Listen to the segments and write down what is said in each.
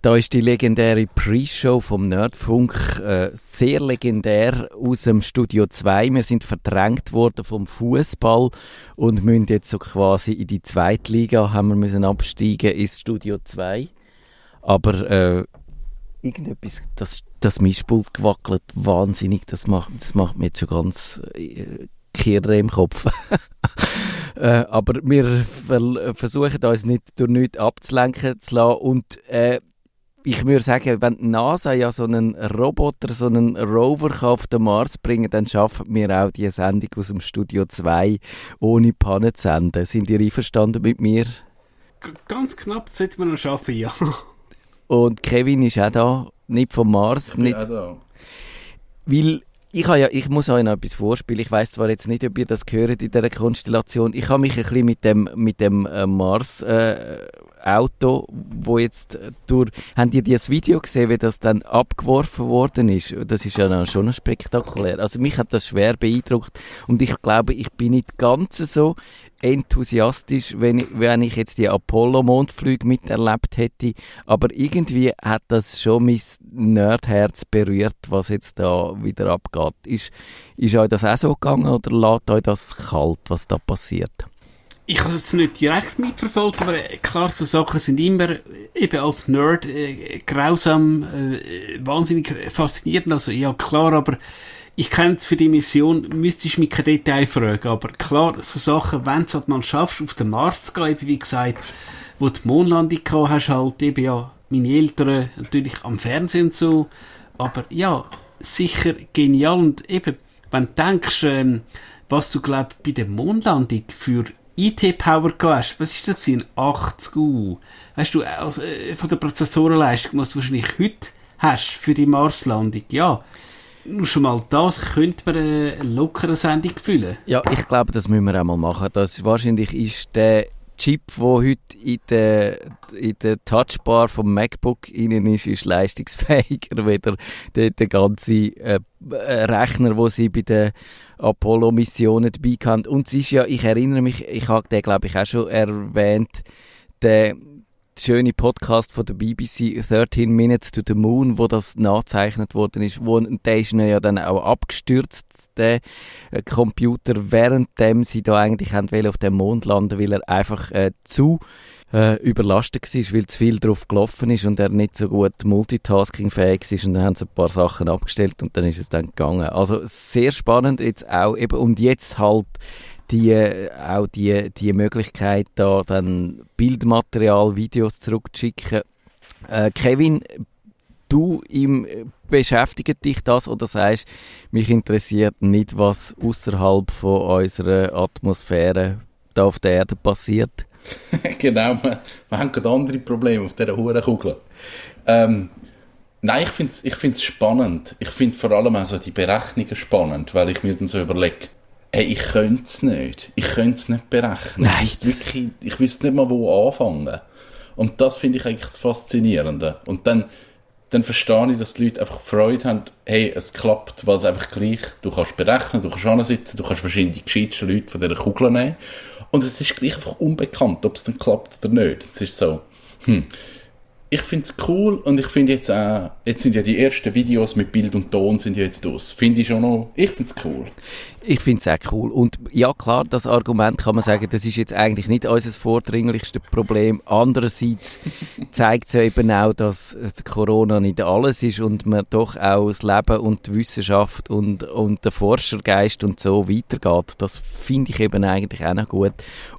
Da ist die legendäre Pre-Show vom Nerdfunk äh, sehr legendär aus dem Studio 2. Wir sind verdrängt worden vom Fußball und müssen jetzt so quasi in die zweite Liga haben wir müssen absteigen ins Studio 2. Aber äh, irgendetwas, das, das Mischpult gewackelt, wahnsinnig. Das macht, das macht mir jetzt schon ganz äh, Kirre im Kopf. äh, aber wir versuchen uns nicht durch nichts abzulenken zu lassen und äh, ich würde sagen, wenn die NASA ja so einen Roboter, so einen Rover auf den Mars bringen dann schaffen wir auch die Sendung aus dem Studio 2 ohne Panne zu senden. Sind ihr einverstanden mit mir? G ganz knapp sollte man noch schaffen, ja. Und Kevin ist auch da, nicht vom Mars. Ich bin nicht, auch da. Weil ich, ja, ich muss euch noch etwas vorspielen. Ich weiß zwar jetzt nicht, ob ihr das gehört in dieser Konstellation. Ich habe mich ein bisschen mit dem, mit dem äh, Mars äh, Auto, wo jetzt äh, durch... Habt ihr das Video gesehen, wie das dann abgeworfen worden ist? Das ist ja schon spektakulär. Also mich hat das schwer beeindruckt und ich glaube, ich bin nicht ganz so enthusiastisch, wenn ich, wenn ich jetzt die Apollo-Mondflüge miterlebt hätte. Aber irgendwie hat das schon mein Nerdherz berührt, was jetzt da wieder abgeht. Ist, ist euch das auch so gegangen oder lässt euch das kalt, was da passiert? Ich habe es nicht direkt mitverfolgt, aber äh, klar, so Sachen sind immer äh, eben als Nerd äh, grausam, äh, wahnsinnig faszinierend. Also ja, klar, aber ich kenne für die Mission, müsste ich mich kein Detail fragen, aber klar, so Sachen, wenn du halt mal schaffst, auf den Mars zu gehen, wie gesagt, wo die Mondlandung gehabt hast, halt eben ja, meine Eltern natürlich am Fernsehen und so, aber ja, sicher genial. Und eben, wenn du denkst, ähm, was du glaub bei der Mondlandung für IT-Power hast, was ist das in 80 U? Weißt du, also, äh, von der Prozessorenleistung, was du wahrscheinlich heute hast für die Marslandung, ja, nur schon mal das könnte man eine lockere Sendung füllen. Ja, ich glaube, das müssen wir auch mal machen. Das, wahrscheinlich ist der Chip, der heute in der, in der Touchbar vom MacBook innen ist, ist leistungsfähiger als der, der ganze äh, Rechner, wo sie bei den Apollo-Missionen dabei hatten. Und es ist ja, ich erinnere mich, ich habe den glaube ich auch schon erwähnt, der schöne Podcast von der BBC 13 Minutes to the Moon, wo das nachzeichnet worden ist, wo der ist ja dann auch abgestürzt, der äh, Computer, währenddem sie da eigentlich auf dem Mond landen, weil er einfach äh, zu äh, überlastet war, weil zu viel drauf gelaufen ist und er nicht so gut multitaskingfähig ist und dann haben sie ein paar Sachen abgestellt und dann ist es dann gegangen. Also sehr spannend jetzt auch eben und jetzt halt die, auch die, die Möglichkeit, da dann Bildmaterial, Videos zurückzuschicken. Äh, Kevin, du im, beschäftigt dich das oder sagst, mich interessiert nicht, was außerhalb von unserer Atmosphäre da auf der Erde passiert? genau, wir, wir haben gerade andere Probleme auf dieser Hurenkugel. Ähm, nein, ich finde es ich spannend. Ich finde vor allem also die Berechnungen spannend, weil ich mir dann so überlege, Hey, ich könnte es nicht. Ich könnte es nicht berechnen. Nein. Ich wirklich, ich wüsste nicht mal, wo anfangen. Und das finde ich eigentlich das Faszinierende. Und dann, dann verstehe ich, dass die Leute einfach Freude haben, hey, es klappt, weil es einfach gleich, du kannst berechnen, du kannst ansitzen, du kannst wahrscheinlich die gescheitsten Leute von dieser Kugel nehmen. Und es ist gleich einfach unbekannt, ob es dann klappt oder nicht. Es ist so, hm, ich finde es cool und ich finde jetzt auch, jetzt sind ja die ersten Videos mit Bild und Ton sind ja jetzt aus. Finde ich schon noch, ich finde es cool. Ich finde es auch cool. Und ja, klar, das Argument kann man sagen, das ist jetzt eigentlich nicht unser vordringlichstes Problem. Andererseits zeigt es ja eben auch, dass Corona nicht alles ist und man doch auch das Leben und die Wissenschaft und, und der Forschergeist und so weitergeht. Das finde ich eben eigentlich auch noch gut.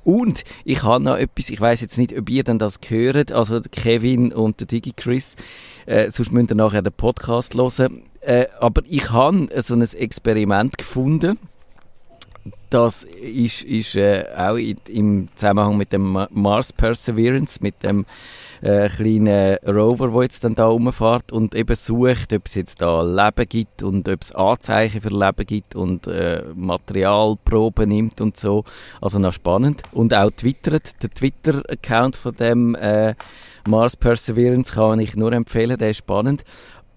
Und ich habe noch etwas, ich weiß jetzt nicht, ob ihr denn das gehört, also Kevin und der Digi Chris, äh, sonst müsst ihr nachher den Podcast hören. Äh, aber ich habe so ein Experiment gefunden, das ist, ist äh, auch in, im Zusammenhang mit dem Mars Perseverance, mit dem äh, kleinen Rover, der jetzt dann da rumfährt und eben sucht, ob es jetzt da Leben gibt und ob es Anzeichen für Leben gibt und äh, Materialproben nimmt und so. Also noch spannend. Und auch twittert. Der Twitter-Account von dem äh, Mars Perseverance kann ich nur empfehlen, der ist spannend.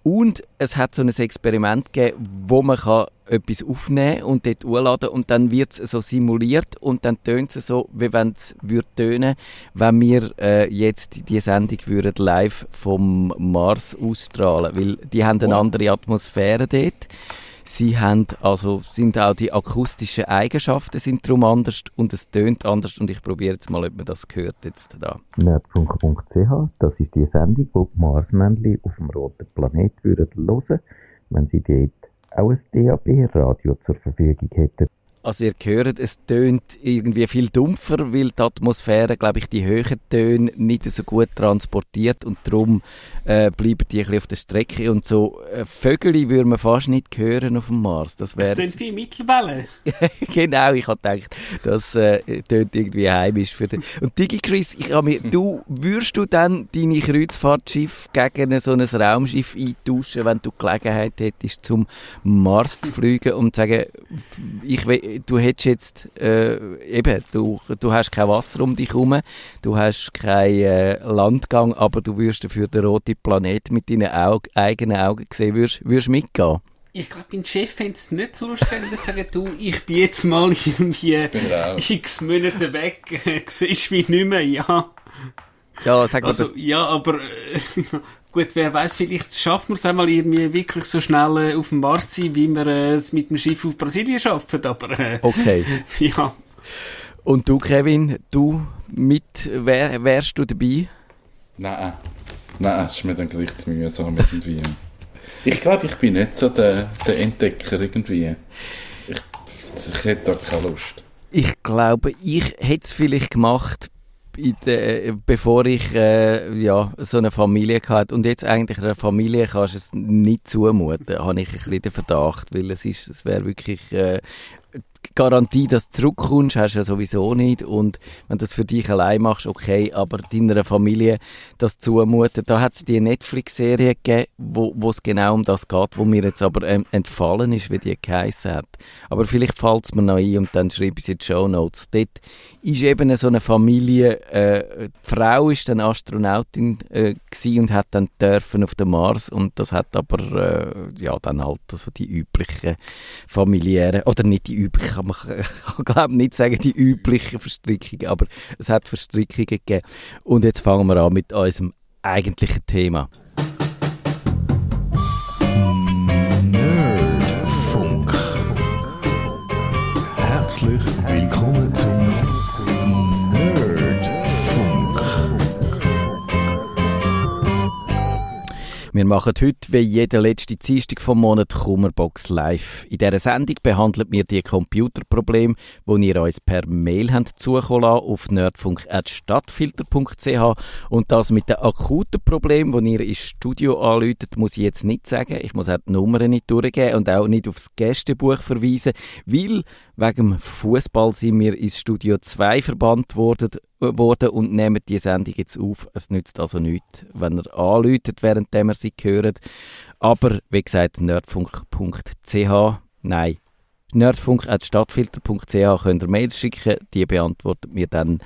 Und es hat so ein Experiment gegeben, wo man kann etwas aufnehmen und dort hochladen und dann wird es so simuliert und dann tönt es so, wie wenn es würde tönen, wenn wir äh, jetzt die Sendung würden live vom Mars ausstrahlen, weil die haben eine andere Atmosphäre dort. Sie haben also, sind auch die akustischen Eigenschaften sind darum anders und es tönt anders und ich probiere jetzt mal, ob man das hört jetzt da. Nerdfunk.ch, das ist die Sendung, wo die Marsmännchen auf dem roten Planet würden hören, wenn sie dort auch ein DAB-Radio zur Verfügung hätten. Also ihr hört, es tönt irgendwie viel dumpfer, weil die Atmosphäre, glaube ich, die höheren Töne nicht so gut transportiert und darum äh, bleiben die ein bisschen auf der Strecke und so äh, Vögel würde man fast nicht hören auf dem Mars. Das wäre... tönt wie Mittelwelle. genau, ich habe gedacht, das äh, tönt irgendwie heimisch für den... Und Digi Chris, ich habe mir, du, würdest du dann deine Kreuzfahrtschiff gegen so ein Raumschiff eintauschen, wenn du Gelegenheit hättest, zum Mars zu fliegen und zu sagen, ich will du hättest jetzt, äh, eben, du, du hast kein Wasser um dich herum, du hast keinen äh, Landgang, aber du wirst dafür den roten Planet mit deinen Aug eigenen Augen sehen, würdest, würdest mitgehen? Ich glaube, mein Chef fände es nicht so lustig, wenn ich sagen, du, ich bin jetzt mal irgendwie x Monate weg, siehst mich nicht mehr, ja. Ja, sag mal. Also, ja, aber, äh, Gut, wer weiß, vielleicht schaffen wir es einmal irgendwie wirklich so schnell äh, auf dem Mars zu sein, wie wir äh, es mit dem Schiff auf Brasilien schaffen, aber äh, okay. ja. Und du, Kevin, du mit, wär, wärst du dabei? Nein, nein, es ist mir dann gleich zu mühsam irgendwie. Ich glaube, ich bin nicht so der, der Entdecker irgendwie. Ich, ich hätte da keine Lust. Ich glaube, ich hätte es vielleicht gemacht, de, bevor ich äh, ja, so eine Familie hatte. Und jetzt eigentlich einer Familie kannst du es nicht zumuten, habe ich ein bisschen den Verdacht, weil es ist, es wäre wirklich äh, Garantie, dass du zurückkommst, hast du ja sowieso nicht. Und wenn du das für dich allein machst, okay, aber deiner Familie das zumuten. Da hat es die Netflix-Serie gegeben, wo es genau um das geht, wo mir jetzt aber ähm, entfallen ist, wie die geheissen hat. Aber vielleicht fällt es mir noch ein und dann schreibe ich es in die Show Notes. Dort ist eben so eine Familie, äh, die Frau ist dann Astronautin äh, und hat dann dürfen auf dem Mars und das hat aber, äh, ja, dann halt so die üblichen familiären, oder nicht die üblichen, kann man glaube nicht sagen die üblichen Verstrickungen, aber es hat Verstrickungen gegeben. Und jetzt fangen wir an mit unserem eigentlichen Thema. Nerdfunk. Herzlich willkommen zum Wir machen heute wie jede letzte Dienstag vom Monat Kummerbox live. In dieser Sendung behandeln wir die Computerprobleme, die ihr uns per Mail habt zukommen auf nerdfunk.stadtfilter.ch und das mit den akuten Problemen, die ihr ins Studio anläutet, muss ich jetzt nicht sagen. Ich muss auch die Nummern nicht durchgeben und auch nicht aufs Gästebuch verweisen, weil wegen Fußball sind wir ins Studio 2 verbannt worden worden und nehmen die Sendung jetzt auf. Es nützt also nichts, wenn ihr anläutet, während ihr sie hört. Aber, wie gesagt, nerdfunk.ch, nein, nerdfunk.stadtfilter.ch könnt ihr Mails schicken, die beantwortet mir dann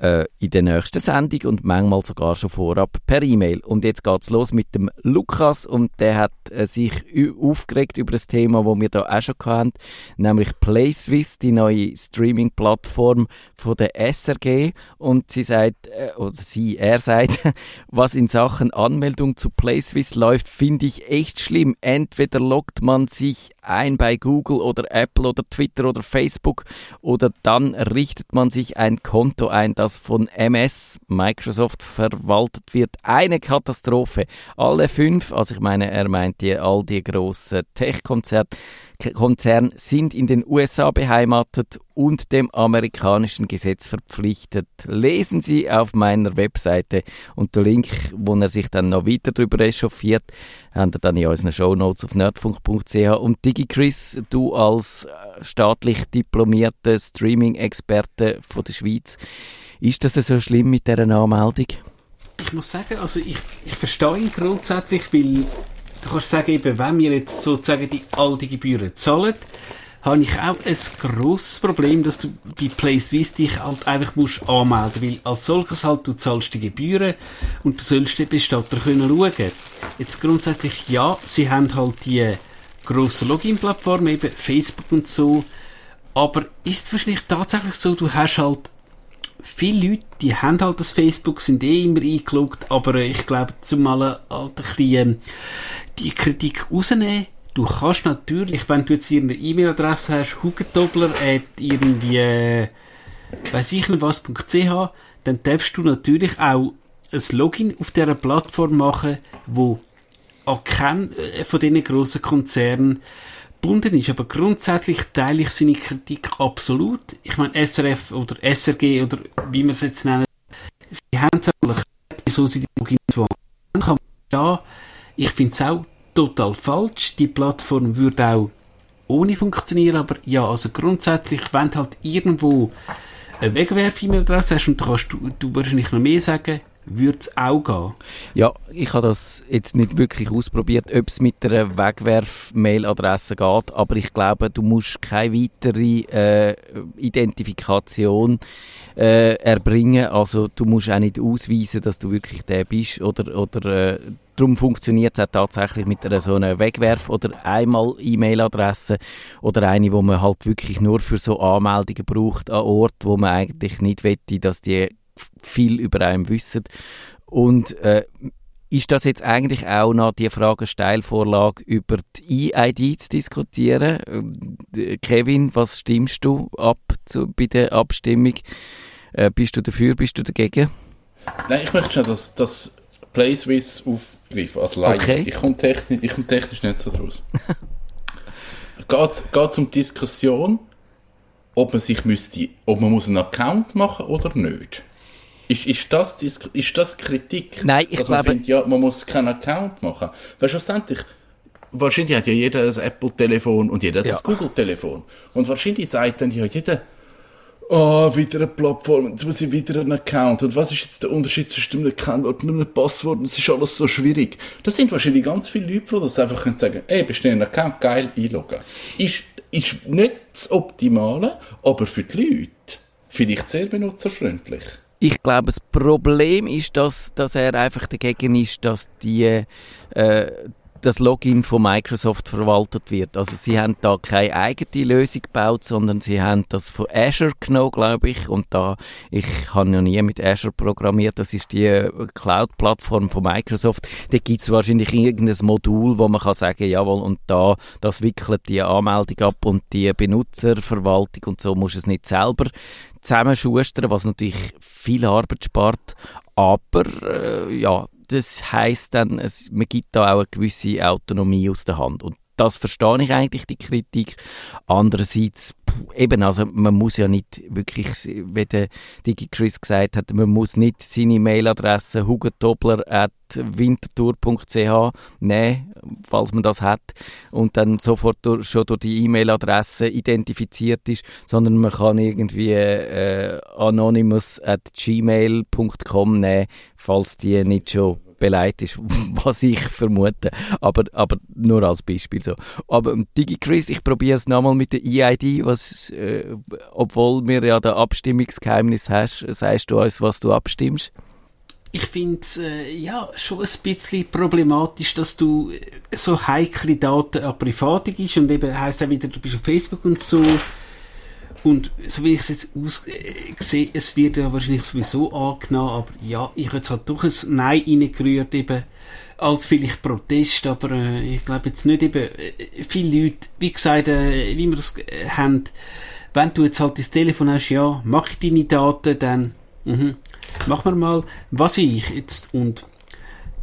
äh, in der nächsten Sendung und manchmal sogar schon vorab per E-Mail. Und jetzt geht's los mit dem Lukas und der hat äh, sich aufgeregt über das Thema, wo wir da auch schon hatten, nämlich PlaySwiss, die neue Streaming-Plattform von der SRG und sie sagt, äh, oder sie, er sagt, was in Sachen Anmeldung zu PlaySwiss läuft, finde ich echt schlimm. Entweder loggt man sich ein bei Google oder Apple oder Twitter oder Facebook oder dann richtet man sich ein Konto ein, das von MS, Microsoft, verwaltet wird. Eine Katastrophe. Alle fünf, also ich meine, er meint die, all die grossen Tech-Konzerne, Konzern sind in den USA beheimatet und dem amerikanischen Gesetz verpflichtet. Lesen Sie auf meiner Webseite und der Link, wo er sich dann noch weiter darüber echauffiert, haben ihr dann in unseren Shownotes auf nerdfunk.ch. Und DigiChris, du als äh, staatlich diplomierter Streaming-Experte von der Schweiz, ist das so schlimm mit dieser Anmeldung? Ich muss sagen, also ich, ich verstehe ihn grundsätzlich, weil du kannst sagen, eben, wenn wir jetzt sozusagen die alte Gebühren zahlen, habe ich auch ein grosses Problem, dass du bei PlaySwiss dich halt einfach musst anmelden, weil als solches halt du zahlst die Gebühren und du sollst den Bestatter können schauen. Jetzt grundsätzlich ja, sie haben halt die grossen Login-Plattformen, eben Facebook und so. Aber ist es wahrscheinlich tatsächlich so, du hast halt viele Leute, die haben halt das Facebook, sind eh immer eingeloggt, aber äh, ich glaube, zumal halt ein bisschen ähm, die Kritik rausnehmen. Du kannst natürlich, wenn du jetzt eine E-Mail-Adresse hast, hugentobler at irgendwie, äh, ich nicht was.ch, dann darfst du natürlich auch ein Login auf dieser Plattform machen, wo an keinen äh, von diesen grossen Konzernen gebunden ist. Aber grundsätzlich teile ich seine Kritik absolut. Ich meine, SRF oder SRG oder wie man es jetzt nennt, sie haben es eigentlich, wieso sie die. Dann kann man ich finde es auch total falsch. Die Plattform würde auch ohne funktionieren, aber ja, also grundsätzlich, wenn du halt irgendwo eine Wegwerf-E-Mail-Adresse hast und da kannst du, du wahrscheinlich noch mehr sagen, würde es auch gehen. Ja, ich habe das jetzt nicht wirklich ausprobiert, ob es mit einer Wegwerf-Mail-Adresse geht, aber ich glaube, du musst keine weitere äh, Identifikation äh, erbringen. Also du musst auch nicht ausweisen, dass du wirklich der bist oder, oder äh, darum funktioniert es auch tatsächlich mit einer so einer Wegwerf- oder einmal E-Mail-Adresse oder eine, wo man halt wirklich nur für so Anmeldungen braucht an Ort, wo man eigentlich nicht wette, dass die viel über einen wissen. Und äh, ist das jetzt eigentlich auch noch die Frage Steilvorlage über die EID zu diskutieren? Äh, Kevin, was stimmst du ab zu, bei der Abstimmung? Äh, bist du dafür, bist du dagegen? Nein, ich möchte schon, dass das PlaySwiss aufgreifen, als Laie. Okay. Ich komme technisch, ich komme technisch nicht so draus. Geht es um die Diskussion, ob man sich müsste, ob man muss einen Account machen oder nicht? Ist, ist, das, ist das Kritik? Nein, ich dass man glaube- findet, ja, man muss keinen Account machen. Weil schlussendlich, wahrscheinlich hat ja jeder ein Apple-Telefon und jeder hat Ja. ein Google-Telefon. Und wahrscheinlich sagt dann ja jeder, oh, wieder eine Plattform, jetzt muss ich wieder einen Account. Und was ist jetzt der Unterschied zwischen einem Account und einem Passwort? Das ist alles so schwierig. Das sind wahrscheinlich ganz viele Leute, die das einfach können sagen ey, bist du ein Account, geil, einloggen. Ist, ist nicht das Optimale, aber für die Leute vielleicht sehr benutzerfreundlich. Ich glaube, das Problem ist, dass, dass er einfach dagegen ist, dass die, äh, das Login von Microsoft verwaltet wird. Also sie haben da keine eigene Lösung gebaut, sondern sie haben das von Azure genommen, glaube ich. Und da, ich habe ja nie mit Azure programmiert, das ist die äh, Cloud-Plattform von Microsoft. Da gibt es wahrscheinlich irgendein Modul, wo man kann sagen, jawohl, und da, das wickelt die Anmeldung ab und die Benutzerverwaltung und so muss es nicht selber zusammenschustern, was natürlich viel Arbeit spart. Aber äh, ja, das heißt dann, es, man gibt da auch eine gewisse Autonomie aus der Hand. Und das verstehe ich eigentlich, die Kritik. Andererseits, eben, also man muss ja nicht wirklich, wie der Digi Chris gesagt hat, man muss nicht seine Mailadresse hugentobler.wintertour.ch nehmen, falls man das hat, und dann sofort durch, schon durch die E-Mail-Adresse identifiziert ist, sondern man kann irgendwie äh, anonymous nehmen, falls die nicht schon beleidigt ist, was ich vermute. Aber, aber nur als Beispiel so. Aber ähm, DigiChris, ich probiere es nochmal mit der EID, was, äh, obwohl wir ja das Abstimmungsgeheimnis hast, sagst du uns, was du abstimmst? Ich finde es äh, ja, schon ein bisschen problematisch, dass du äh, so heikle Daten an Private gibst und eben heisst auch wieder, du bist auf Facebook und so. Und so wie ich es jetzt aus, äh, es wird ja wahrscheinlich sowieso angenommen, aber ja, ich habe jetzt halt doch ein Nein reingerührt, eben als vielleicht Protest, aber äh, ich glaube jetzt nicht eben, äh, viele Leute, wie gesagt, äh, wie wir das äh, haben, wenn du jetzt halt das Telefon hast, ja, mach ich deine Daten, dann mhm, machen wir mal, was ich jetzt und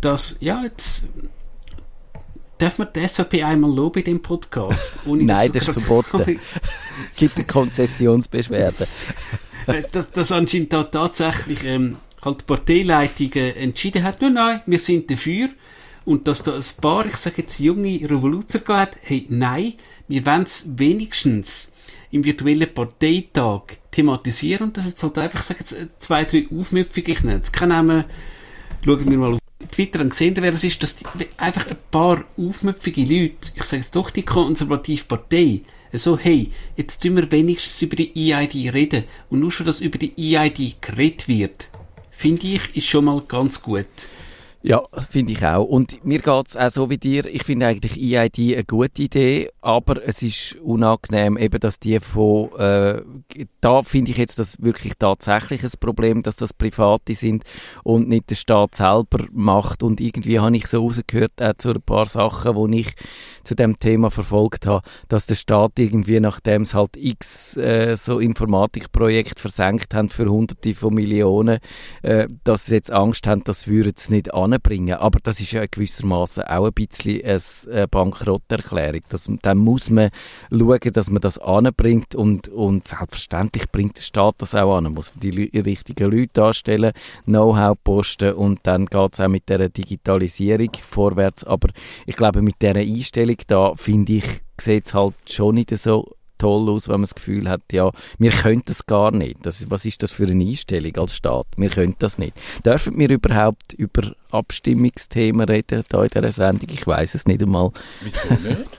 das, ja, jetzt darf man die SVP einmal loben in dem Podcast? Nein, das ist verboten. Gibt eine Konzessionsbeschwerde. Dass, dass anscheinend da tatsächlich ähm, halt die Parteileitung äh, entschieden hat, nein, nein, wir sind dafür. Und dass da ein paar, ich sage jetzt junge Revoluzer gab, hey, nein, wir wollen es wenigstens im virtuellen Parteitag thematisieren und das jetzt halt einfach, ich sage jetzt, äh, zwei, drei Aufmüpfige, ich nenne jetzt keinen Namen, schauen wir mal auf Twitter und sehen, wer es ist, dass die, einfach ein paar aufmüpfige Leute, ich sage jetzt doch die konservative Partei, so, hey, jetzt tun wir wenigstens über die EID reden. Und nur schon, dass über die EID geredet wird, finde ich, ist schon mal ganz gut. Ja, finde ich auch. Und mir geht es auch so wie dir. Ich finde eigentlich EID eine gute Idee, aber es ist unangenehm, eben, dass die von, äh, da finde ich jetzt das wirklich tatsächlich ein Problem, dass das Private sind und nicht der Staat selber macht. Und irgendwie habe ich so rausgehört, auch zu ein paar Sachen, die ich zu dem Thema verfolgt habe, dass der Staat irgendwie, nachdem es halt x äh, so Informatikprojekte versenkt haben für hunderte von Millionen, äh, dass sie jetzt Angst haben, das würden sie nicht anbringen. Aber das ist ja gewissermaßen auch ein bisschen eine Bankrotterklärung. Das, dann muss man schauen, dass man das anbringt und, und selbstverständlich bringt der Staat das auch an. Man muss die richtigen Leute anstellen, Know-how posten und dann geht es auch mit der Digitalisierung vorwärts. Aber ich glaube, mit dieser Einstellung da, finde ich, sieht es halt schon nicht so toll aus, wenn man das Gefühl hat, ja, wir können das gar nicht. Das, was ist das für eine Einstellung als Staat? Wir können das nicht. Dürfen wir überhaupt über Abstimmungsthemen reden da in dieser Sendung? Ich weiß es nicht einmal. Wieso nicht?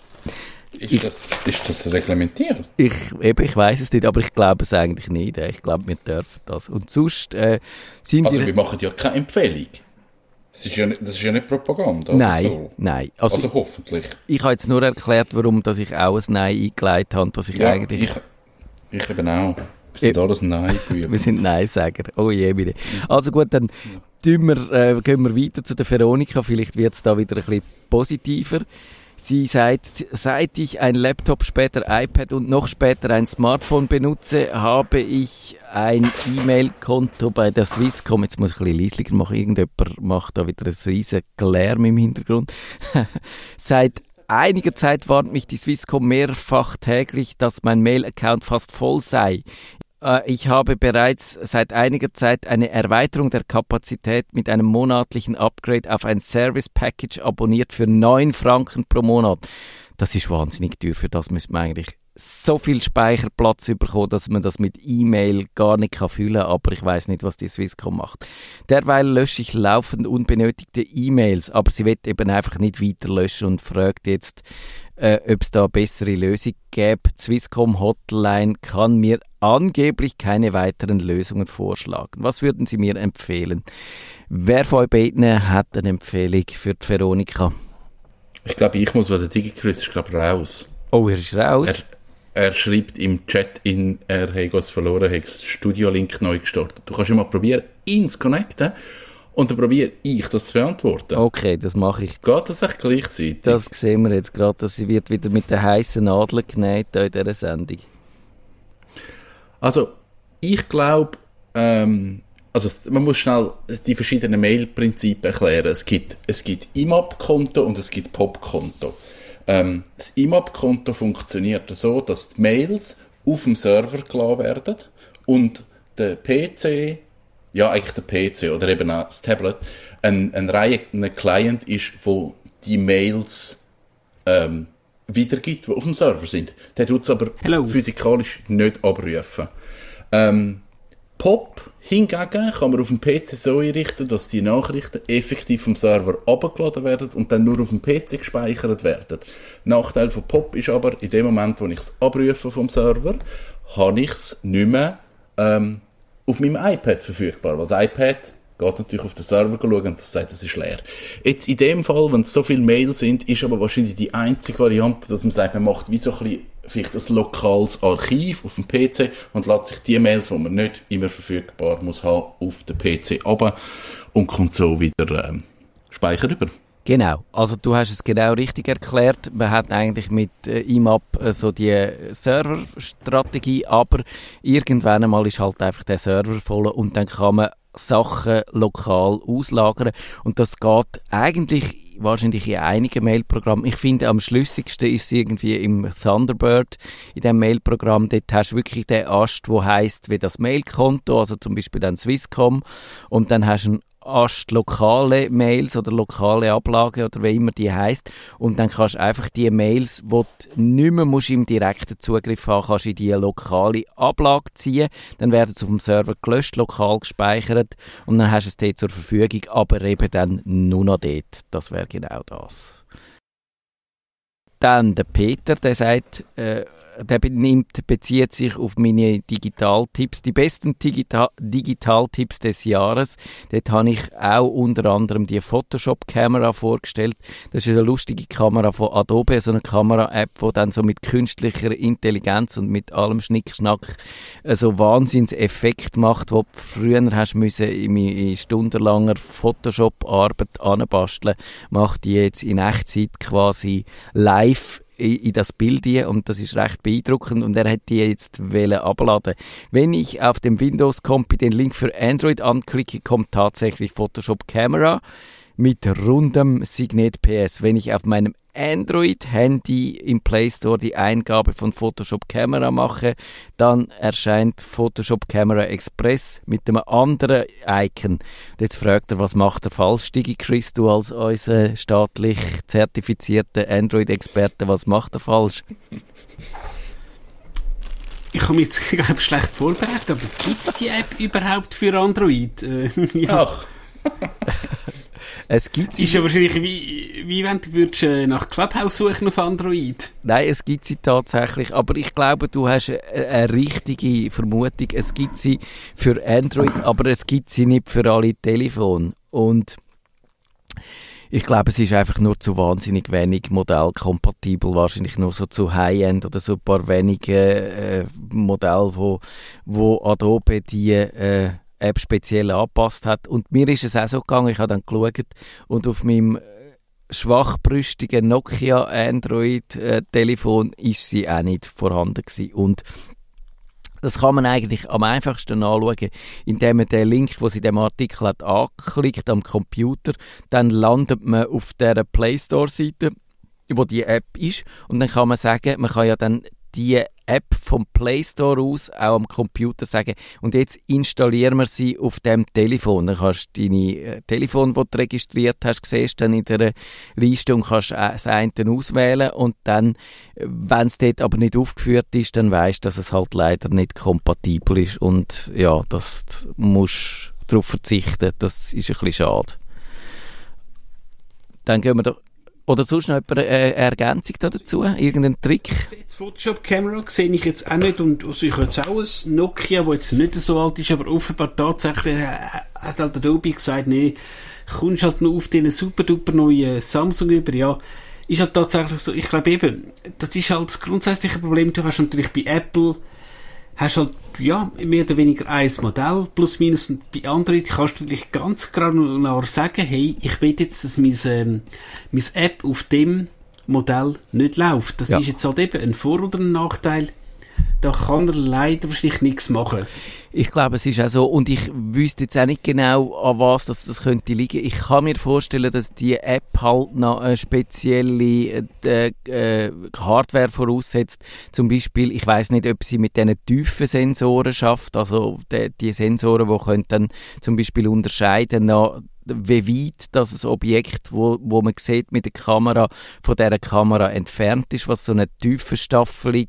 Ist, ich, das, ist das reglementiert? Ich, eben, ich weiß es nicht, aber ich glaube es eigentlich nicht. Ich glaube, wir dürfen das. Und sonst äh, sind Also wir machen ja keine Empfehlung. Das ist ja nicht, das ist ja nicht Propaganda. Nein, so. nein. Also, also, hoffentlich. Ich habe jetzt nur erklärt, warum dass ich auch ein Nein eingeleitet habe, dass ich ja, eigentlich... Ich, ich eben auch. Wir sind alles Nein Wir sind Nein-Säger. Oh je, bitte. Also gut, dann wir, äh, gehen wir weiter zu der Veronika. Vielleicht wird es da wieder ein bisschen positiver. Sie sagt, seit ich ein Laptop, später iPad und noch später ein Smartphone benutze, habe ich ein E-Mail-Konto bei der Swisscom. Jetzt muss ich ein bisschen leislicher machen. Irgendjemand macht da wieder ein riesen Lärm im Hintergrund. seit einiger Zeit warnt mich die Swisscom mehrfach täglich, dass mein Mail-Account fast voll sei. Äh, ich habe bereits seit einiger Zeit eine Erweiterung der Kapazität mit einem monatlichen Upgrade auf ein Service Package abonniert für 9 Franken pro Monat. Das ist wahnsinnig teuer, für das müsste man eigentlich so viel Speicherplatz bekommen, dass man das mit E-Mail gar nicht kann füllen kann, aber ich weiß nicht, was die Swisscom macht. Derweil lösche ich laufend unbenötigte E-Mails, aber sie wird eben einfach nicht weiter löschen und fragt jetzt, äh, ob es da eine bessere Lösung gäbe. Die Swisscom Hotline kann mir angeblich keine weiteren Lösungen vorschlagen. Was würden Sie mir empfehlen? Wer von euch beiden hat eine Empfehlung für die Veronika? Ich glaube, ich muss, weil der DigiChris ist, glaube raus. Oh, er ist raus? Er, er schreibt im Chat, in, er hätte es verloren, hat das Studio-Link neu gestartet. Du kannst immer probieren, ihn zu connecten und dann probiere ich das zu beantworten. Okay, das mache ich. Geht das echt gleichzeitig? Das sehen wir jetzt gerade, dass sie wird wieder mit der heißen Nadel genäht in dieser Sendung. Also, ich glaube, ähm, also man muss schnell die verschiedenen Mail-Prinzipien erklären. Es gibt, es gibt IMAP-Konto und es gibt POP-Konto. Ähm, das IMAP-Konto funktioniert so, dass die Mails auf dem Server geladen werden und der PC ja, eigentlich der PC oder eben auch das Tablet, ein, ein Reihe, ein Client ist, wo die Mails ähm, wiedergibt, die auf dem Server sind. Der tut es aber Hello. physikalisch nicht abrufen. Ähm, Pop hingegen kann man auf dem PC so einrichten, dass die Nachrichten effektiv vom Server abgeladen werden und dann nur auf dem PC gespeichert werden. Nachteil von Pop ist aber, in dem Moment, wo ich es abrufe vom Server, habe ich es nicht mehr ähm, auf meinem iPad verfügbar, weil das iPad geht natürlich auf den Server schauen und das sagt, es ist leer. Jetzt in dem Fall, wenn es so viele Mails sind, ist aber wahrscheinlich die einzige Variante, dass man sagt, man macht wie so ein bisschen vielleicht ein lokales Archiv auf dem PC und lädt sich die Mails, die man nicht immer verfügbar muss haben, auf den PC ab und kommt so wieder ähm, Speicher über. Genau, also du hast es genau richtig erklärt. Man hat eigentlich mit äh, IMAP äh, so die Serverstrategie, aber irgendwann einmal ist halt einfach der Server voll und dann kann man Sachen lokal auslagern und das geht eigentlich wahrscheinlich in einigen Mailprogrammen. Ich finde, am schlüssigsten ist es irgendwie im Thunderbird, in dem Mailprogramm. Dort hast du wirklich den Ast, wo heißt wie das Mailkonto, also zum Beispiel dann Swisscom. Und dann hast du einen Ast lokale Mails oder lokale Ablagen oder wie immer die heißt und dann kannst du einfach die Mails, die du nicht mehr musst im direkten Zugriff haben, kannst in die lokale Ablage ziehen, dann werden sie auf dem Server gelöscht, lokal gespeichert und dann hast du es dort zur Verfügung, aber eben dann nur noch dort. Das wäre genau das. Dann der Peter, der sagt, äh, der benimmt, bezieht sich auf meine Digitaltipps, die besten Digita Digitaltipps des Jahres. Dort habe ich auch unter anderem die Photoshop-Kamera vorgestellt. Das ist eine lustige Kamera von Adobe, so eine Kamera-App, die dann so mit künstlicher Intelligenz und mit allem Schnickschnack so Wahnsinnseffekt macht, wo früher hast müssen in stundenlanger Photoshop-Arbeit anbasteln, macht die jetzt in Echtzeit quasi live in, das Bild hier und das ist recht beeindruckend und er hat die jetzt abladen. Wenn ich auf dem Windows Compi den Link für Android anklicke, kommt tatsächlich Photoshop Camera mit rundem Signet PS. Wenn ich auf meinem Android-Handy im Play Store die Eingabe von Photoshop Camera mache, dann erscheint Photoshop Camera Express mit einem anderen Icon. Und jetzt fragt er, was macht er falsch, Digi Chris, du als unser staatlich zertifizierter Android-Experte, was macht er falsch? Ich habe mich jetzt glaub, schlecht vorbereitet, aber gibt es die App überhaupt für Android? Äh, ja. Ach. Es gibt sie. Ist ja wahrscheinlich wie, wie wenn du würdest, äh, nach Clubhouse suchen auf Android. Nein, es gibt sie tatsächlich. Aber ich glaube, du hast eine, eine richtige Vermutung. Es gibt sie für Android, aber es gibt sie nicht für alle Telefone. Und ich glaube, es ist einfach nur zu wahnsinnig wenig modellkompatibel, wahrscheinlich nur so zu High-End oder so ein paar wenige äh, Modelle, wo, wo Adobe die äh, App speziell angepasst hat. Und mir ist es auch so gegangen, ich habe dann geschaut und auf meinem äh, schwachbrüstigen Nokia Android-Telefon äh, ist sie auch nicht vorhanden gewesen. Und das kann man eigentlich am einfachsten anschauen, indem man den Link, den sie in dem Artikel hat, anklickt am Computer, dann landet man auf der Play Store Seite, wo die App ist, und dann kann man sagen, man kann ja dann die App vom Play Store aus auch am Computer sagen und jetzt installieren wir sie auf dem Telefon. Dann kannst du deine äh, Telefon, das du registriert hast, siehst dann in der Liste und kannst das eine auswählen und dann, wenn es dort aber nicht aufgeführt ist, dann weißt du, dass es halt leider nicht kompatibel ist und ja, das musst darauf verzichten. Das ist ein bisschen schade. Dann gehen wir doch oder sonst noch eine äh, Ergänzung dazu? Irgendein Trick? Jetzt Photoshop-Kamera sehe ich jetzt auch nicht und also ich habe jetzt auch ein Nokia, das jetzt nicht so alt ist, aber offenbar tatsächlich äh, hat halt Adobe gesagt, nee, kommst halt nur auf diesen super duper neuen Samsung über, ja. Ist halt tatsächlich so, ich glaube eben, das ist halt das grundsätzliche Problem, du hast natürlich bei Apple hast halt, ja, mehr oder weniger ein Modell, plus minus, und bei Android kannst du dich ganz granular sagen, hey, ich will jetzt, dass mein, ähm, mein App auf dem Modell nicht läuft. Das ja. ist jetzt halt eben ein Vor- oder ein Nachteil. Da kann er leider wahrscheinlich nichts machen. Ich glaube, es ist auch so. Und ich wüsste jetzt auch nicht genau, an was das, das könnte liegen. Ich kann mir vorstellen, dass die App halt noch eine spezielle äh, äh, Hardware voraussetzt. Zum Beispiel, ich weiß nicht, ob sie mit diesen tiefen Sensoren schafft. Also die, die Sensoren, die können dann zum Beispiel unterscheiden noch wie weit das Objekt, wo, wo man sieht mit der Kamera, von der Kamera entfernt ist, was so eine tiefe Staffelung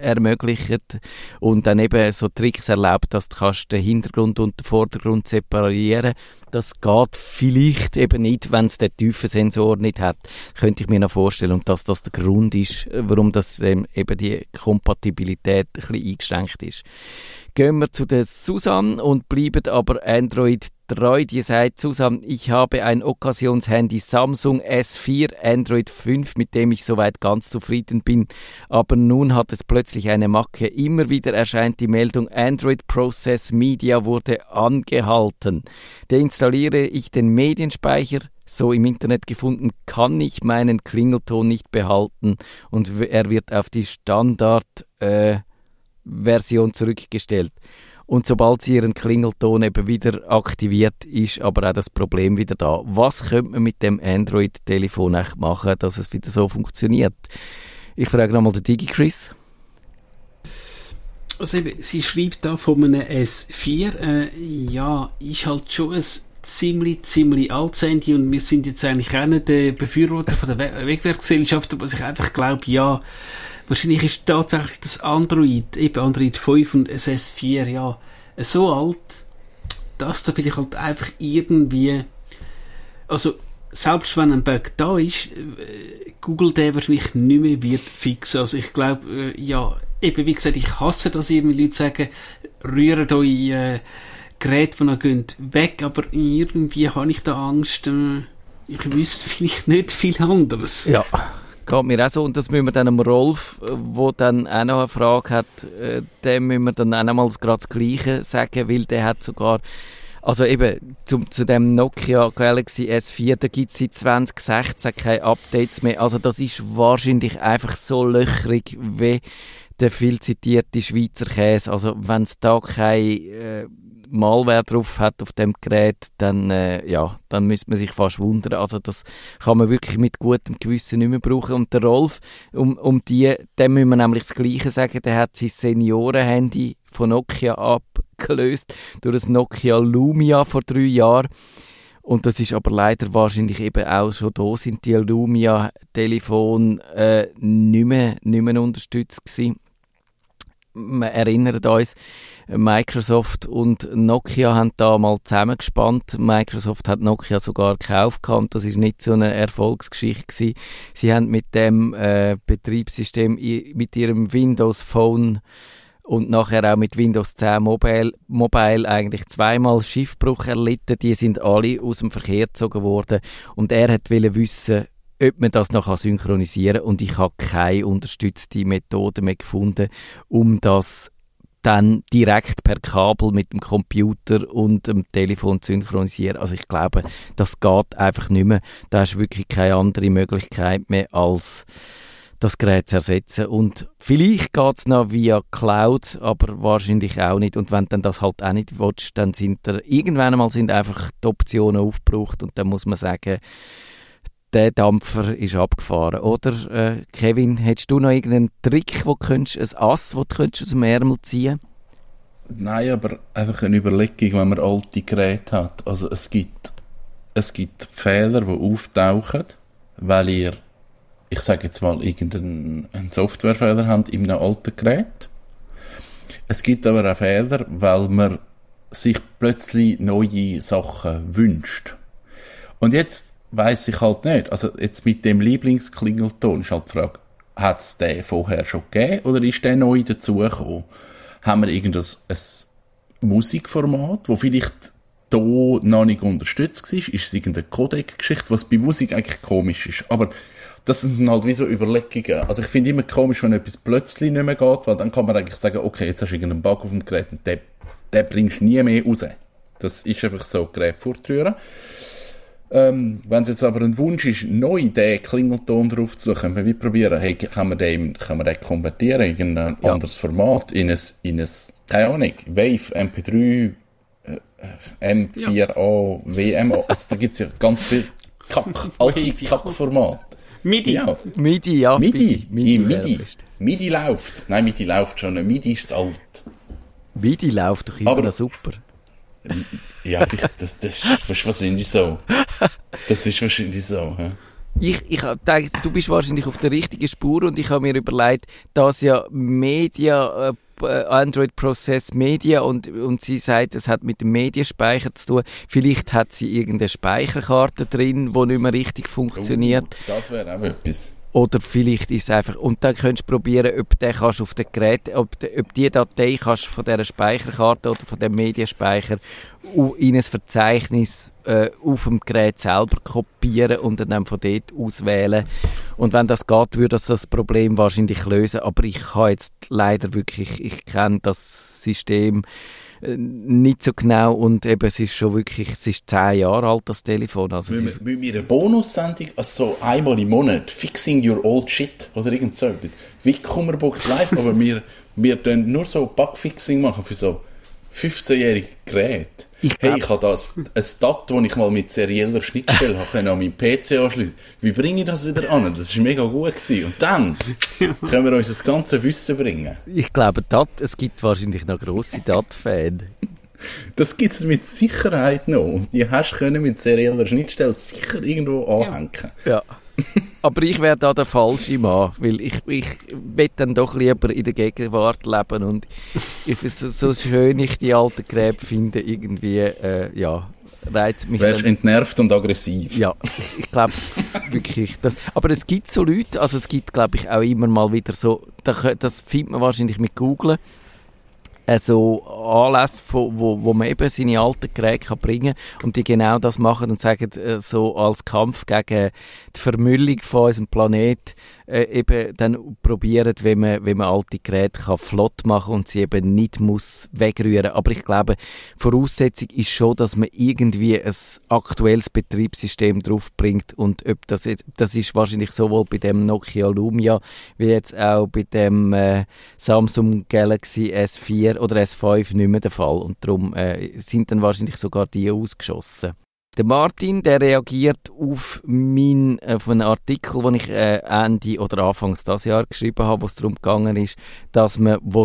ermöglicht und dann eben so Tricks erlaubt, dass du den Hintergrund und den Vordergrund separieren. Das geht vielleicht eben nicht, wenn es den tiefen Sensor nicht hat, könnte ich mir noch vorstellen. Und dass das der Grund ist, warum das ähm, eben die Kompatibilität ein bisschen eingeschränkt ist. Gehen wir zu der Susan und bleiben aber Android treu. Die sagt, Susan, ich habe ein Okkasionshandy Samsung S4 Android 5, mit dem ich soweit ganz zufrieden bin. Aber nun hat es plötzlich eine Macke. Immer wieder erscheint die Meldung, Android Process Media wurde angehalten. Deinstalliere ich den Medienspeicher, so im Internet gefunden, kann ich meinen Klingelton nicht behalten und er wird auf die Standard äh, Version zurückgestellt. Und sobald sie ihren Klingelton eben wieder aktiviert, ist aber auch das Problem wieder da. Was könnte man mit dem Android-Telefon machen, dass es wieder so funktioniert? Ich frage nochmal den DigiChris. Also eben, sie schreibt da von einem S4, äh, ja, ist halt schon ein ziemlich, ziemlich altes Handy und wir sind jetzt eigentlich auch nicht der Befürworter von der Wegwerfgesellschaft, aber ich einfach glaube, ja, Wahrscheinlich ist tatsächlich das Android, eben Android 5 und SS4, ja, so alt, dass da vielleicht halt einfach irgendwie, also selbst wenn ein Bug da ist, äh, Google der wahrscheinlich nicht mehr wird fixen. Also ich glaube, äh, ja, eben, wie gesagt, ich hasse das, irgendwie Leute sagen, rühren eure äh, Geräte, die noch gehen, weg, aber irgendwie habe ich da Angst, ich wüsste vielleicht nicht viel anderes. Ja, geht mir auch so. Und das müssen wir dann dem Rolf, äh, wo dann auch noch eine Frage hat, äh, dem müssen wir dann auch noch mal gerade das Gleiche sagen, weil der hat sogar, also eben zum, zu dem Nokia Galaxy S4, da gibt es seit 2016 keine Updates mehr. Also das ist wahrscheinlich einfach so löchrig wie der viel zitierte Schweizer Käse. Also wenn es da keine äh, Malware drauf hat auf dem Gerät, dann, äh, ja, dann müsste man sich fast wundern. Also das kann man wirklich mit gutem Gewissen nicht mehr brauchen. Und der Rolf, um, um die, dem müssen wir nämlich das Gleiche sagen, der hat sein Seniorenhandy von Nokia abgelöst durch das Nokia Lumia vor drei Jahren. Und das ist aber leider wahrscheinlich eben auch schon da sind die Lumia-Telefone äh, nicht, mehr, nicht mehr unterstützt gewesen. Wir erinnern uns, Microsoft und Nokia haben da mal zusammengespannt. Microsoft hat Nokia sogar gekauft und das ist nicht so eine Erfolgsgeschichte gewesen. Sie haben mit dem äh, Betriebssystem, mit ihrem Windows Phone und nachher auch mit Windows 10 Mobile, Mobile eigentlich zweimal Schiffbruch erlitten. Die sind alle aus dem Verkehr gezogen worden und er hat wissen, ob man das noch synchronisieren kann und ich habe keine unterstützte Methode mehr gefunden, um das dann direkt per Kabel mit dem Computer und dem Telefon zu synchronisieren. Also ich glaube, das geht einfach nicht mehr. Da ist wirklich keine andere Möglichkeit mehr als das Gerät zu ersetzen. Und vielleicht geht es noch via Cloud, aber wahrscheinlich auch nicht. Und wenn dann das halt auch nicht willst, dann sind da irgendwann einmal sind einfach die Optionen aufgebraucht und dann muss man sagen, der Dampfer ist abgefahren. Oder, äh, Kevin, hättest du noch irgendeinen Trick, wo könntest, ein Ass, wo du könntest aus dem Ärmel ziehen Nein, aber einfach eine Überlegung, wenn man alte Geräte hat. Also es gibt, es gibt Fehler, die auftauchen, weil ihr, ich sage jetzt mal, irgendeinen Softwarefehler habt in einem alten Gerät. Es gibt aber auch Fehler, weil man sich plötzlich neue Sachen wünscht. Und jetzt weiß ich halt nicht. Also jetzt mit dem Lieblingsklingelton ist halt die Frage, hat es den vorher schon gegeben oder ist der neu dazugekommen? Haben wir irgendein ein Musikformat, wo vielleicht da noch nicht unterstützt war? Ist es irgendeine Codec-Geschichte, was bei Musik eigentlich komisch ist? Aber das sind halt wie so Überlegungen. Also ich finde immer komisch, wenn etwas plötzlich nicht mehr geht, weil dann kann man eigentlich sagen, okay, jetzt hast du irgendeinen Bug auf dem Gerät und den, den bringst du nie mehr raus. Das ist einfach so, Gerät fortrühren. Ähm, wenn es jetzt aber ein Wunsch ist, neu den Klingelton drauf zu können wir wie probieren, hey, kann man den, kann man den konvertieren in ein ja. anderes Format, in ein, in ein, keine Ahnung, Wave, MP3, äh, M4A, WMA, also da gibt es ja ganz viel Kack, alte Kackformat. MIDI. Ja. MIDI, ja. MIDI, MIDI, MIDI. MIDI läuft. Nein, MIDI läuft schon, MIDI ist alt. MIDI läuft doch immer aber, super. Ja, das, das ist wahrscheinlich so. Das ist wahrscheinlich so. Ja. Ich, ich denke, du bist wahrscheinlich auf der richtigen Spur und ich habe mir überlegt, dass ja Media, äh, Android Process Media und, und sie sagt, es hat mit dem Medienspeicher zu tun. Vielleicht hat sie irgendeine Speicherkarte drin, die nicht mehr richtig funktioniert. Uh, das wäre auch etwas. Oder vielleicht ist es einfach, und dann könntest du probieren, ob, der kannst auf den Gerät, ob, ob die Datei kannst von dieser Speicherkarte oder von dem Medienspeicher in ein Verzeichnis äh, auf dem Gerät selber kopieren und dann von dort auswählen. Und wenn das geht, würde das das Problem wahrscheinlich lösen. Aber ich habe jetzt leider wirklich, ich kenne das System nicht so genau und eben es ist schon wirklich, es ist zehn Jahre alt, das Telefon. Also müssen, wir, müssen wir eine Bonussendung, also so einmal im Monat, Fixing Your Old Shit oder irgend so etwas, wie Kummerbox Live, aber wir, wir dann nur so Bugfixing machen für so 15-jährige Geräte. Ich hey, ich habe das, ein Stat, das ich mal mit serieller Schnittstelle habe an meinem PC anschließen. Wie bringe ich das wieder an? Das war mega gut gewesen. Und dann können wir uns das ganze Wissen bringen. Ich glaube, dat, es gibt wahrscheinlich noch grosse Dat-Fans. Das gibt es mit Sicherheit noch. Und die hast du mit serieller Schnittstelle sicher irgendwo anhängen. Ja. Aber ich wäre da der falsche Mann, weil ich, ich will dann doch lieber in der Gegenwart leben und ich, so, so schön ich die alten Gräber finde, irgendwie, äh, ja, reizt mich Wärst entnervt und aggressiv. ja, ich, ich glaube wirklich. Das, aber es gibt so Leute, also es gibt glaube ich auch immer mal wieder so, das findet man wahrscheinlich mit Googlen, so Anlässe, wo, wo, wo man eben seine alten Geräte kann bringen und die genau das machen und sagen, äh, so als Kampf gegen die Vermüllung von unserem Planet äh, eben dann probieren, wie man, wie man alte Geräte kann flott machen und sie eben nicht muss wegrühren. Aber ich glaube, Voraussetzung ist schon, dass man irgendwie ein aktuelles Betriebssystem draufbringt und ob das jetzt, das ist wahrscheinlich sowohl bei dem Nokia Lumia wie jetzt auch bei dem äh, Samsung Galaxy S4 oder S5 nicht mehr der Fall und darum äh, sind dann wahrscheinlich sogar die ausgeschossen. Der Martin, der reagiert auf, mein, auf einen Artikel, den ich äh, Ende oder Anfangs dieses Jahr geschrieben habe, wo es darum gegangen ist, dass man die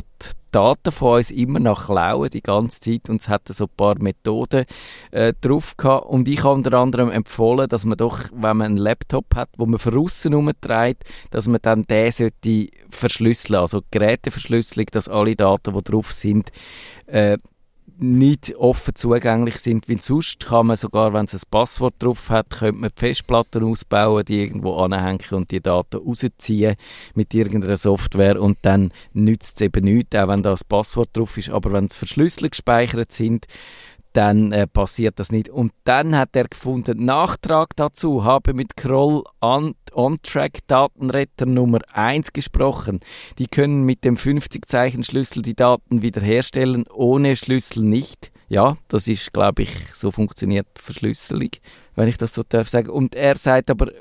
Daten von uns immer noch klauen, die ganze Zeit, und es hat so ein paar Methoden äh, drauf gehabt. Und ich habe unter anderem empfohlen, dass man doch, wenn man einen Laptop hat, wo man von aussen herumträgt, dass man dann den sollte verschlüsseln, also Geräteverschlüsselung, dass alle Daten, die drauf sind, äh, nicht offen zugänglich sind, weil sonst kann man sogar, wenn es ein Passwort drauf hat, könnte man die Festplatten ausbauen, die irgendwo anhängen und die Daten rausziehen mit irgendeiner Software und dann nützt es eben nichts, auch wenn da ein Passwort drauf ist, aber wenn es verschlüsselt gespeichert sind, dann äh, passiert das nicht. Und dann hat er gefunden, Nachtrag dazu habe mit Kroll On- On-Track Datenretter Nummer 1 gesprochen. Die können mit dem 50-Zeichen-Schlüssel die Daten wiederherstellen, ohne Schlüssel nicht. Ja, das ist, glaube ich, so funktioniert Verschlüsselung, wenn ich das so darf sagen. Und er sagt aber,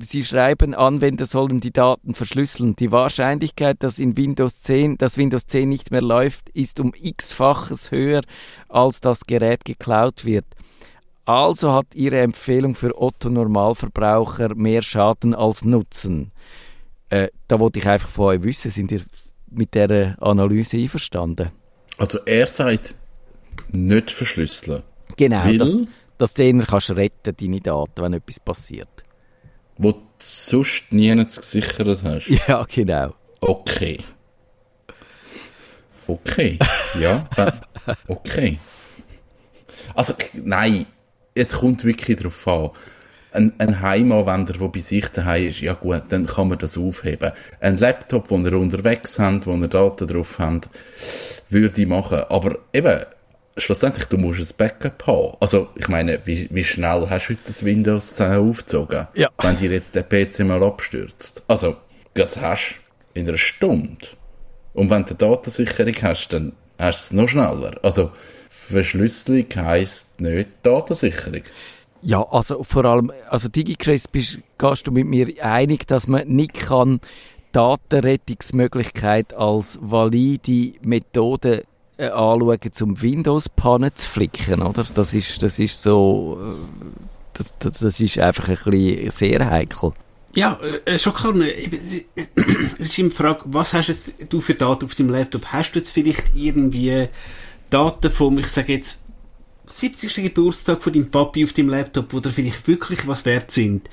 sie schreiben, Anwender sollen die Daten verschlüsseln. Die Wahrscheinlichkeit, dass in Windows 10, dass Windows 10 nicht mehr läuft, ist um x-faches höher, als das Gerät geklaut wird. Also hat Ihre Empfehlung für Otto Normalverbraucher mehr Schaden als Nutzen. Äh, da wollte ich einfach von euch wissen, sind ihr mit dieser Analyse einverstanden? Also er sagt, nicht verschlüsseln. Genau, Weil? dass, dass du eher kannst retten, deine Daten, wenn etwas passiert. Wo du sonst nie gesichert hast. Ja, genau. Okay. Okay. Ja, okay. Also, nein, es kommt wirklich darauf an. Ein, ein Heimanwender, der bei sich daheim ist, ja gut, dann kann man das aufheben. Ein Laptop, wo ihr unterwegs habt, wo ihr Daten drauf habt, würde ich machen. Aber eben, schlussendlich, du musst ein Backup haben. Also, ich meine, wie, wie schnell hast du heute das Windows 10 aufgezogen? Ja. Wenn dir jetzt der PC mal abstürzt. Also, das hast du in einer Stunde. Und wenn du eine Datensicherung hast, dann hast du es noch schneller. Also, Verschlüsselung heisst nicht Datensicherung. Ja, also vor allem, also DigiChris, bist, gehst du mit mir einig, dass man nicht kann Datenrettungsmöglichkeit als valide Methode äh, anschauen, um Windows-Pannen zu flicken, oder? Das ist, das ist so, äh, das, das, das ist einfach ein bisschen sehr heikel. Ja, äh, schon klar. äh, eben, Es es ist immer die Frage, was hast jetzt du für Daten auf deinem Laptop? Hast du jetzt vielleicht irgendwie Daten vom, ich sage jetzt, 70. Geburtstag von deinem Papi auf deinem Laptop, wo dir vielleicht wirklich was wert sind?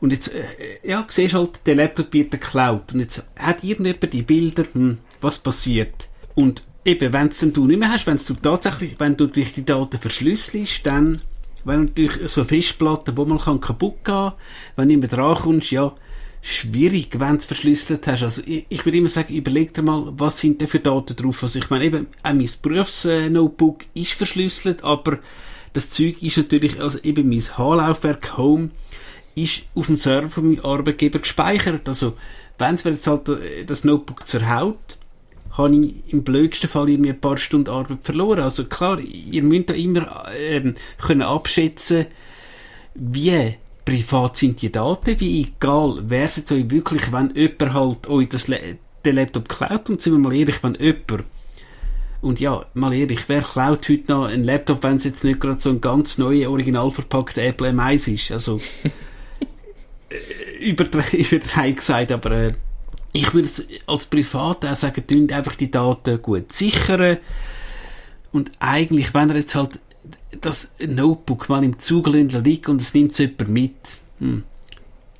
Und jetzt, äh, ja, siehst halt, der Laptop wird geklaut. Und jetzt hat irgendjemand die Bilder, hm, was passiert? Und eben, wenn es du nicht mehr hast, wenn du tatsächlich, wenn du durch die Daten verschlüsselst, dann, wenn natürlich so Festplatte, wo man kann kaputt gehen, wenn du nicht mehr drankommst, ja, schwierig, wenn du es verschlüsselt hast. Also ich, ich würde immer sagen, überleg dir mal, was sind denn für Daten drauf? Also ich meine eben, auch mein Berufsnotebook ist verschlüsselt, aber das Zeug ist natürlich, also eben mein H-Laufwerk Home ist auf dem Server von meinem Arbeitgeber gespeichert. Also wenn es jetzt halt äh, das Notebook zerhaut, habe ich im blödsten Fall irgendwie ein paar Stunden Arbeit verloren. Also klar, ihr müsst da immer ähm, können abschätzen, wie privat sind die Daten, wie egal, wer es jetzt euch wirklich, wenn jemand halt euch das den Laptop klaut, und sind wir mal ehrlich, wenn jemand und ja, mal ehrlich, wer klaut heute noch einen Laptop, wenn es jetzt nicht gerade so ein ganz neuer, original verpackter Apple M1 ist? Also, äh, übertre- übertreibt gesagt, aber äh, ich würde als Privat auch sagen, tun einfach die Daten gut sichern. Und eigentlich, wenn er jetzt halt das Notebook mal im Zugländler liegt und es nimmt es jemand mit, hm,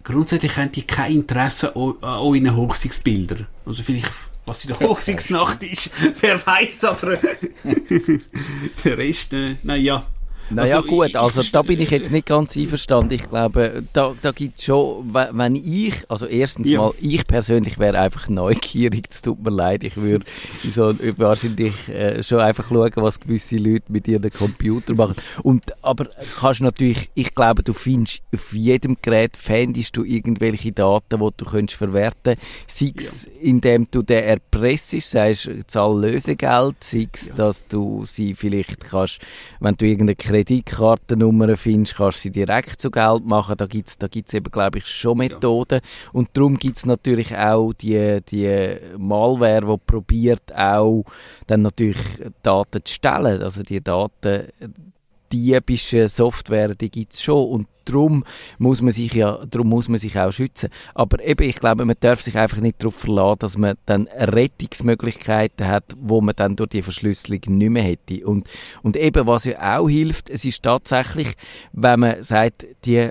grundsätzlich haben die kein Interesse an an euren Hochzeitsbildern. Also vielleicht, was in der Hochzeitsnacht ist, wer weiß, aber der Rest, äh, naja. Naja Also, gut, also da bin ich jetzt nicht ganz einverstanden. Ich glaube, da, da gibt es schon, we- wenn ich, also erstens Ja. mal, ich persönlich wäre einfach neugierig, es tut mir leid, ich würde so wahrscheinlich äh, schon einfach schauen, was gewisse Leute mit ihren Computer machen. Und, aber kannst natürlich, ich glaube, du findest auf jedem Gerät, fändest du irgendwelche Daten, die du könntest verwerten sei es, indem du den erpressest, sagst, zahl Lösegeld, sei es, dass du sie vielleicht kannst, wenn du irgendeine Kreditkartennummer findest, kannst du sie direkt zu Geld machen. Da gibt es da gibt's eben, glaube ich, schon Methoden. Und darum gibt es natürlich auch die, die Malware, die probiert auch dann natürlich Daten zu stellen. Also die Daten, diebische Software, die gibt es schon und darum muss man sich ja, darum muss man sich auch schützen. Aber eben, ich glaube, man darf sich einfach nicht darauf verlassen, dass man dann Rettungsmöglichkeiten hat, wo man dann durch die Verschlüsselung nicht mehr hätte. Und, und eben, was ja auch hilft, es ist tatsächlich, wenn man sagt, die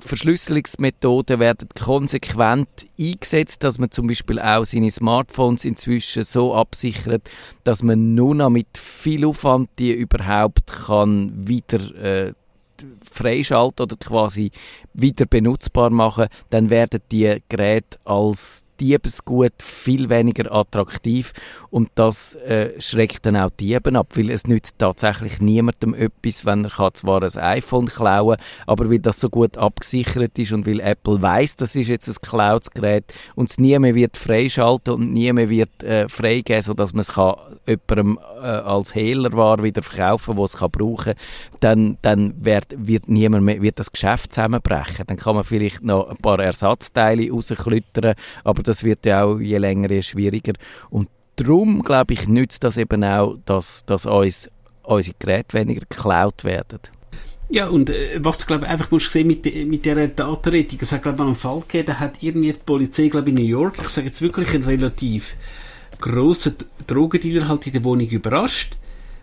Verschlüsselungsmethoden werden konsequent eingesetzt, dass man zum Beispiel auch seine Smartphones inzwischen so absichert, dass man nur noch mit viel Aufwand die überhaupt kann wieder äh, freischalten oder quasi wieder benutzbar machen, dann werden die Geräte als Diebesgut viel weniger attraktiv und das äh, schreckt dann auch Dieben ab, weil es nützt tatsächlich niemandem etwas, wenn er kann zwar ein iPhone klauen, aber weil das so gut abgesichert ist und weil Apple weiß, das ist jetzt ein Cloud-Gerät und es nie mehr wird freischalten und nie mehr wird äh, freigeben, sodass man es kann jemandem äh, als Hehlerware wieder verkaufen, wo es kann brauchen, dann, dann wird, wird niemand mehr, wird das Geschäft zusammenbrechen. Dann kann man vielleicht noch ein paar Ersatzteile rausklittern, aber das wird ja auch je länger, je schwieriger. Und darum, glaube ich, nützt das eben auch, dass, dass uns unsere Geräte weniger geklaut werden. Ja, und äh, was du, glaube ich, einfach musst sehen mit, de- mit dieser Datenrettung, es hat, glaube ich, mal einen Fall gegeben, da hat irgendwie die Polizei, glaube ich, in New York, ich sage jetzt wirklich einen relativ grossen Drogendealer halt in der Wohnung überrascht.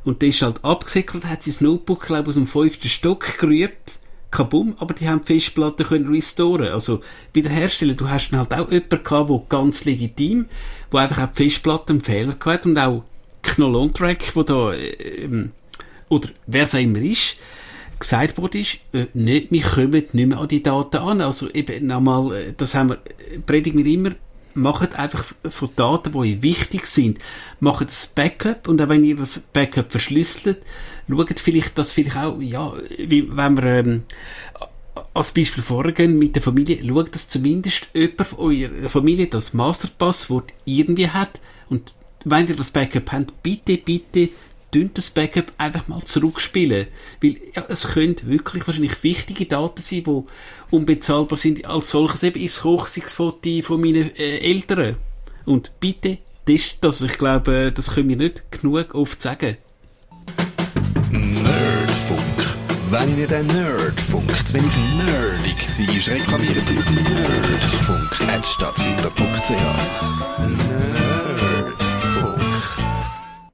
Und der ist halt abgesickert, hat sein Notebook, glaube ich, aus dem fünften Stock gerührt. Kabum, aber die haben die Festplatte können restoren, also wiederherstellen. Du hast dann halt auch jemanden gehabt, der ganz legitim, wo einfach auch die Festplatte einen Fehler gehabt und auch Knoll on Track, wo da, äh, ähm, oder wer es immer ist, gesagt worden ist, äh, nicht, wir kommen nicht mehr an die Daten an. Also eben nochmal, äh, das haben wir, äh, predigen wir immer, macht einfach von Daten, die euch wichtig sind, macht das Backup und auch wenn ihr das Backup verschlüsselt, schaut vielleicht, dass vielleicht auch, ja, wie, wenn wir ähm, als Beispiel vorgehen mit der Familie, schaut, dass zumindest jemand von eurer Familie das Masterpasswort irgendwie hat und wenn ihr das Backup habt, bitte, bitte dünnt das Backup einfach mal zurückspielen. Weil ja, es können wirklich wahrscheinlich wichtige Daten sein, die unbezahlbar sind. Als solches eben ist das Hochsichtfoto von meinen äh, Eltern. Und bitte testet das. Ich glaube, das können wir nicht genug oft sagen. Nerdfunk. Wenn ihr den Nerdfunk zu wenig nerdig seid, reklamiert sie auf nerdfunk.stadtfinder.ch. Nerd